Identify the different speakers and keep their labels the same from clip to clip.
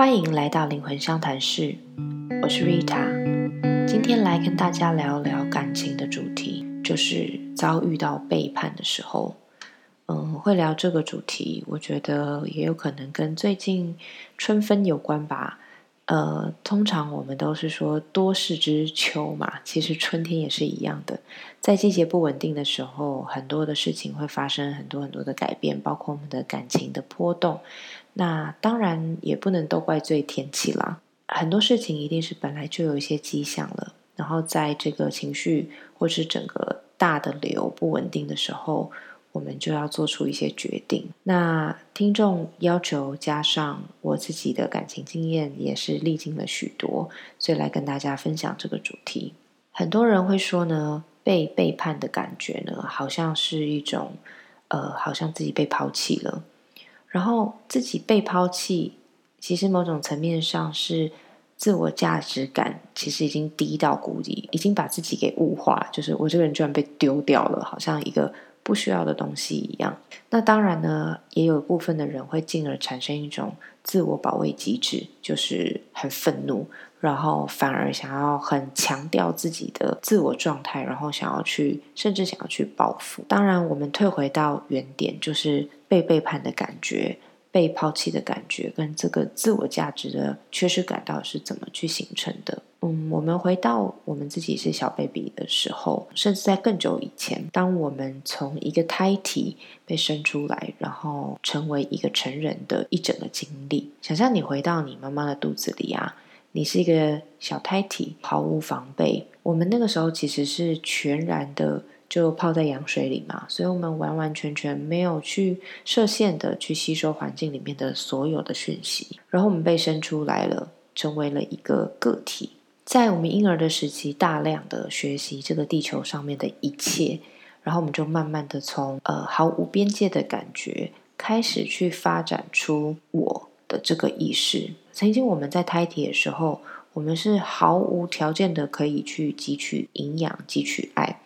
Speaker 1: 欢迎来到灵魂相谈室，我是 Rita，今天来跟大家聊聊感情的主题，就是遭遇到背叛的时候。嗯，会聊这个主题，我觉得也有可能跟最近春分有关吧。呃，通常我们都是说多事之秋嘛，其实春天也是一样的，在季节不稳定的时候，很多的事情会发生很多很多的改变，包括我们的感情的波动。那当然也不能都怪罪天气啦，很多事情一定是本来就有一些迹象了，然后在这个情绪或是整个大的流不稳定的时候。我们就要做出一些决定。那听众要求加上我自己的感情经验，也是历经了许多，所以来跟大家分享这个主题。很多人会说呢，被背叛的感觉呢，好像是一种，呃，好像自己被抛弃了。然后自己被抛弃，其实某种层面上是自我价值感其实已经低到谷底，已经把自己给物化，就是我这个人居然被丢掉了，好像一个。不需要的东西一样，那当然呢，也有部分的人会进而产生一种自我保卫机制，就是很愤怒，然后反而想要很强调自己的自我状态，然后想要去，甚至想要去报复。当然，我们退回到原点，就是被背叛的感觉。被抛弃的感觉跟这个自我价值的缺失感到底是怎么去形成的？嗯，我们回到我们自己是小 baby 的时候，甚至在更久以前，当我们从一个胎体被生出来，然后成为一个成人的一整个经历，想象你回到你妈妈的肚子里啊，你是一个小胎体，毫无防备。我们那个时候其实是全然的。就泡在羊水里嘛，所以我们完完全全没有去设限的去吸收环境里面的所有的讯息，然后我们被生出来了，成为了一个个体，在我们婴儿的时期，大量的学习这个地球上面的一切，然后我们就慢慢的从呃毫无边界的感觉，开始去发展出我的这个意识。曾经我们在胎体的时候，我们是毫无条件的可以去汲取营养、汲取爱。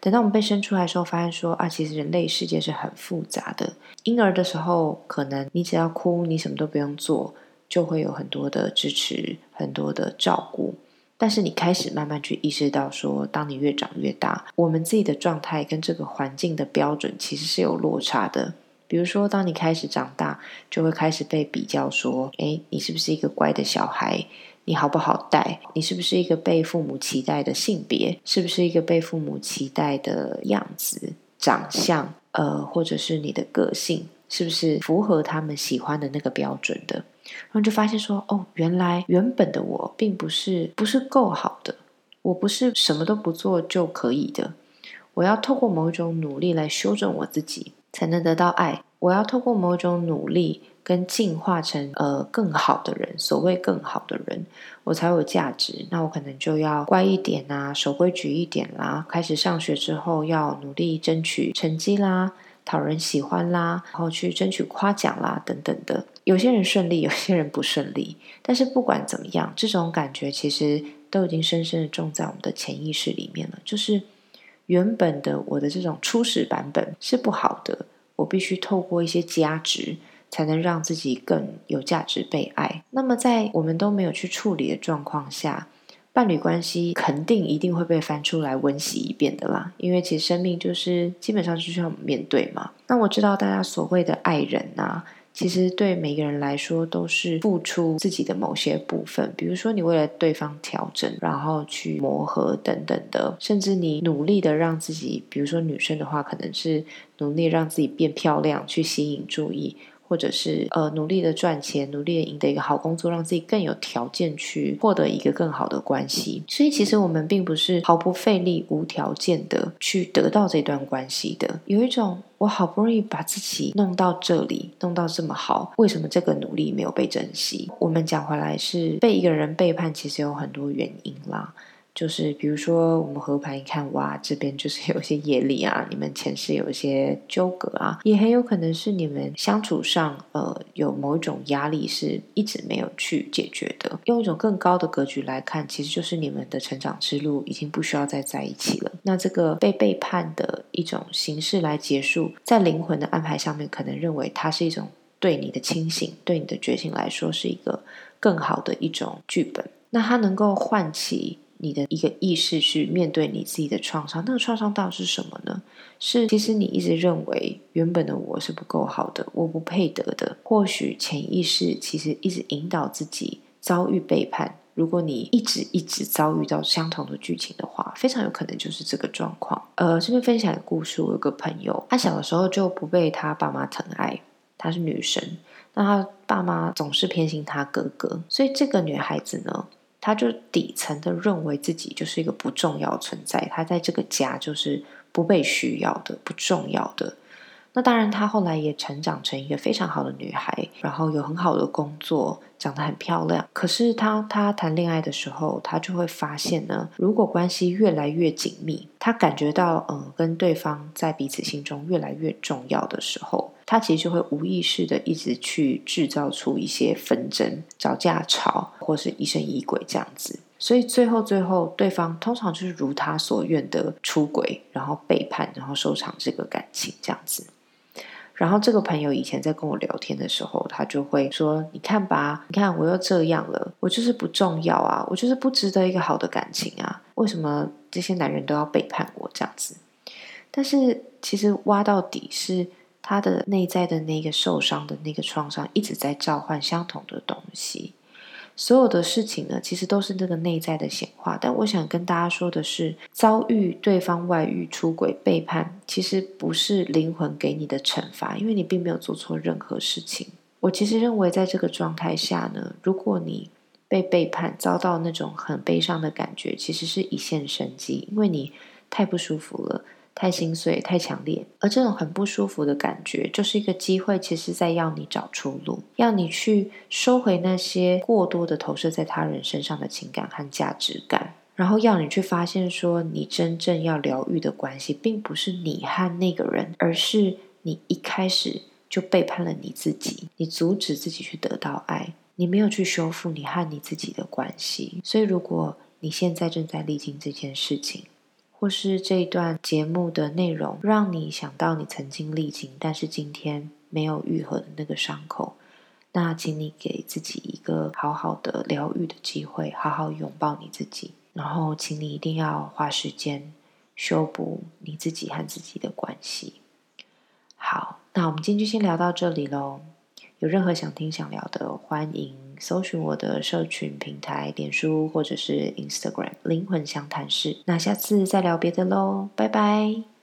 Speaker 1: 等到我们被生出来的时候，发现说啊，其实人类世界是很复杂的。婴儿的时候，可能你只要哭，你什么都不用做，就会有很多的支持，很多的照顾。但是你开始慢慢去意识到说，当你越长越大，我们自己的状态跟这个环境的标准其实是有落差的。比如说，当你开始长大，就会开始被比较说，诶，你是不是一个乖的小孩？你好不好带？你是不是一个被父母期待的性别？是不是一个被父母期待的样子、长相？呃，或者是你的个性，是不是符合他们喜欢的那个标准的？然后就发现说，哦，原来原本的我并不是不是够好的，我不是什么都不做就可以的，我要透过某一种努力来修正我自己，才能得到爱。我要透过某种努力。跟进化成呃更好的人，所谓更好的人，我才有价值。那我可能就要乖一点啊，守规矩一点啦。开始上学之后，要努力争取成绩啦，讨人喜欢啦，然后去争取夸奖啦，等等的。有些人顺利，有些人不顺利。但是不管怎么样，这种感觉其实都已经深深的种在我们的潜意识里面了。就是原本的我的这种初始版本是不好的，我必须透过一些加值。才能让自己更有价值、被爱。那么，在我们都没有去处理的状况下，伴侣关系肯定一定会被翻出来温习一遍的啦。因为其实生命就是基本上就需要面对嘛。那我知道大家所谓的爱人啊，其实对每个人来说都是付出自己的某些部分。比如说，你为了对方调整，然后去磨合等等的，甚至你努力的让自己，比如说女生的话，可能是努力让自己变漂亮，去吸引注意。或者是呃努力的赚钱，努力的赢得一个好工作，让自己更有条件去获得一个更好的关系。所以其实我们并不是毫不费力、无条件的去得到这段关系的。有一种我好不容易把自己弄到这里，弄到这么好，为什么这个努力没有被珍惜？我们讲回来是被一个人背叛，其实有很多原因啦。就是比如说，我们合盘一看，哇，这边就是有一些业力啊，你们前世有一些纠葛啊，也很有可能是你们相处上，呃，有某一种压力是一直没有去解决的。用一种更高的格局来看，其实就是你们的成长之路已经不需要再在一起了。那这个被背叛的一种形式来结束，在灵魂的安排上面，可能认为它是一种对你的清醒、对你的觉醒来说是一个更好的一种剧本。那它能够唤起你的一个意识去面对你自己的创伤。那个创伤到底是什么呢？是其实你一直认为原本的我是不够好的，我不配得的。或许潜意识其实一直引导自己遭遇背叛。如果你一直一直遭遇到相同的剧情的话，非常有可能就是这个状况。呃，这边分享一个故事，我有个朋友，他小的时候就不被他爸妈疼爱，她是女生，那他爸妈总是偏心他哥哥，所以这个女孩子呢，他就底层的认为自己就是一个不重要存在，他在这个家就是不被需要的、不重要的。那当然，她后来也成长成一个非常好的女孩，然后有很好的工作，长得很漂亮。可是她她谈恋爱的时候，她就会发现呢，如果关系越来越紧密，她感觉到嗯，跟对方在彼此心中越来越重要的时候，她其实就会无意识的一直去制造出一些纷争、找架吵，或是疑神疑鬼这样子。所以最后最后，对方通常就是如他所愿的出轨，然后背叛，然后收场这个感情这样子。然后这个朋友以前在跟我聊天的时候，他就会说：“你看吧，你看我又这样了，我就是不重要啊，我就是不值得一个好的感情啊，为什么这些男人都要背叛我这样子？”但是其实挖到底是他的内在的那个受伤的那个创伤一直在召唤相同的东西。所有的事情呢，其实都是那个内在的显化。但我想跟大家说的是，遭遇对方外遇、出轨、背叛，其实不是灵魂给你的惩罚，因为你并没有做错任何事情。我其实认为，在这个状态下呢，如果你被背叛，遭到那种很悲伤的感觉，其实是一线生机，因为你太不舒服了。太心碎，太强烈，而这种很不舒服的感觉，就是一个机会，其实在要你找出路，要你去收回那些过多的投射在他人身上的情感和价值感，然后要你去发现，说你真正要疗愈的关系，并不是你和那个人，而是你一开始就背叛了你自己，你阻止自己去得到爱，你没有去修复你和你自己的关系，所以如果你现在正在历经这件事情，或是这一段节目的内容，让你想到你曾经历经，但是今天没有愈合的那个伤口，那请你给自己一个好好的疗愈的机会，好好拥抱你自己，然后请你一定要花时间修补你自己和自己的关系。好，那我们今天就先聊到这里喽。有任何想听想聊的，欢迎搜寻我的社群平台，脸书或者是 Instagram“ 灵魂相谈室”。那下次再聊别的喽，拜拜。